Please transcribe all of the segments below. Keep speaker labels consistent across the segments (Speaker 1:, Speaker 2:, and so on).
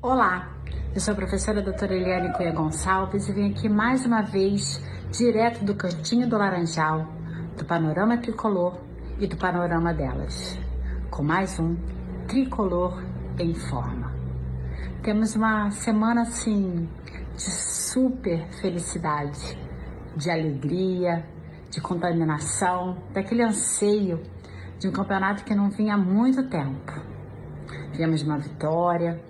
Speaker 1: Olá, eu sou a professora doutora Eliane Cunha Gonçalves e vim aqui mais uma vez, direto do Cantinho do Laranjal, do Panorama Tricolor e do Panorama delas, com mais um Tricolor em Forma. Temos uma semana assim de super felicidade, de alegria, de contaminação, daquele anseio de um campeonato que não vinha há muito tempo. Viemos uma vitória,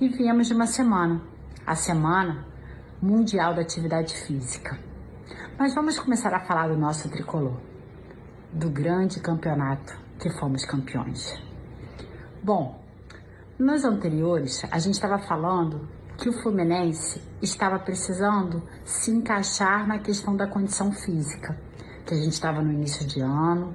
Speaker 1: e viemos de uma semana, a Semana Mundial da Atividade Física. Mas vamos começar a falar do nosso tricolor, do grande campeonato que fomos campeões. Bom, nos anteriores a gente estava falando que o Fluminense estava precisando se encaixar na questão da condição física, que a gente estava no início de ano,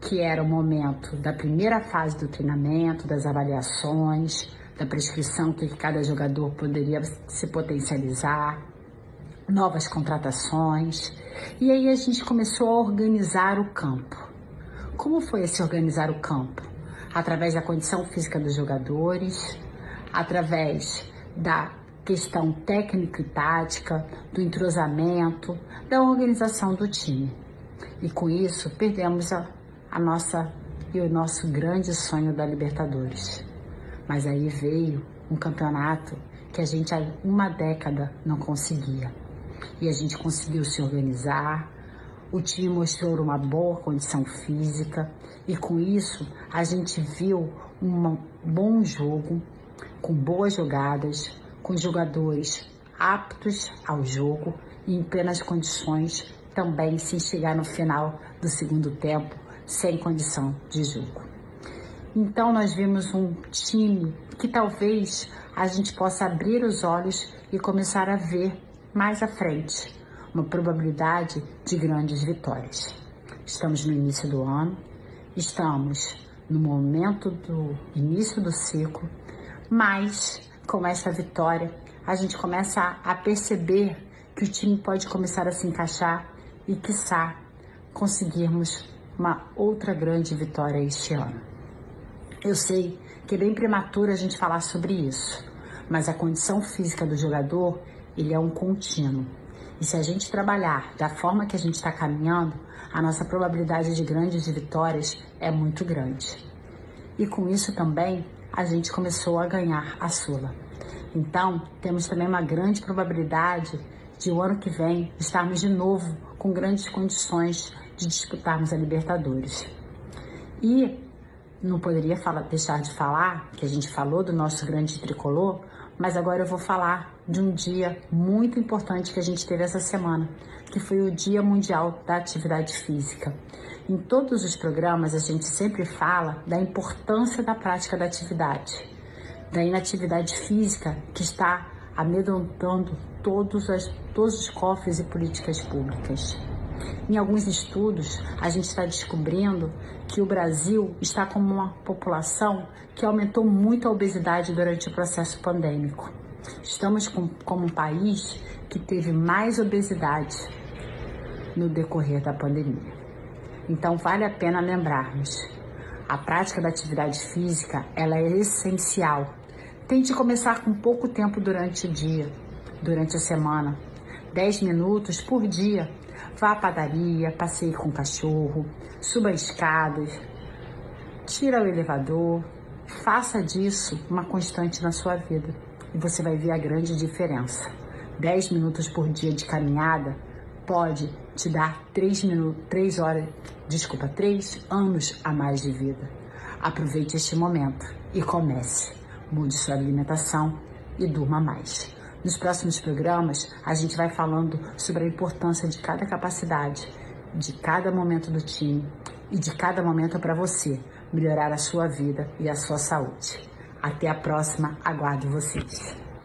Speaker 1: que era o momento da primeira fase do treinamento, das avaliações, da prescrição que cada jogador poderia se potencializar, novas contratações. E aí a gente começou a organizar o campo. Como foi esse organizar o campo? Através da condição física dos jogadores, através da questão técnica e tática, do entrosamento, da organização do time. E com isso perdemos a, a nossa e o nosso grande sonho da Libertadores. Mas aí veio um campeonato que a gente há uma década não conseguia. E a gente conseguiu se organizar, o time mostrou uma boa condição física e com isso a gente viu um bom jogo, com boas jogadas, com jogadores aptos ao jogo e em plenas condições também sem chegar no final do segundo tempo sem condição de jogo. Então nós vimos um time que talvez a gente possa abrir os olhos e começar a ver mais à frente uma probabilidade de grandes vitórias. Estamos no início do ano, estamos no momento do início do ciclo, mas com essa vitória a gente começa a perceber que o time pode começar a se encaixar e, quiçá, conseguirmos uma outra grande vitória este ano. Eu sei que é bem prematuro a gente falar sobre isso, mas a condição física do jogador, ele é um contínuo. E se a gente trabalhar da forma que a gente está caminhando, a nossa probabilidade de grandes vitórias é muito grande. E com isso também a gente começou a ganhar a Sula. Então, temos também uma grande probabilidade de o ano que vem estarmos de novo com grandes condições de disputarmos a Libertadores. E não poderia falar, deixar de falar que a gente falou do nosso grande tricolor, mas agora eu vou falar de um dia muito importante que a gente teve essa semana, que foi o Dia Mundial da Atividade Física. Em todos os programas a gente sempre fala da importância da prática da atividade, da inatividade física que está amedrontando todos, as, todos os cofres e políticas públicas. Em alguns estudos, a gente está descobrindo que o Brasil está como uma população que aumentou muito a obesidade durante o processo pandêmico. Estamos com, como um país que teve mais obesidade no decorrer da pandemia. Então vale a pena lembrarmos, a prática da atividade física ela é essencial. Tente começar com pouco tempo durante o dia, durante a semana, 10 minutos por dia Vá à padaria, passeie com o cachorro, suba escadas, tira o elevador, faça disso uma constante na sua vida e você vai ver a grande diferença. 10 minutos por dia de caminhada pode te dar 3 minutos, 3 horas, desculpa, 3 anos a mais de vida. Aproveite este momento e comece. Mude sua alimentação e durma mais. Nos próximos programas, a gente vai falando sobre a importância de cada capacidade, de cada momento do time e de cada momento para você melhorar a sua vida e a sua saúde. Até a próxima, aguardo vocês.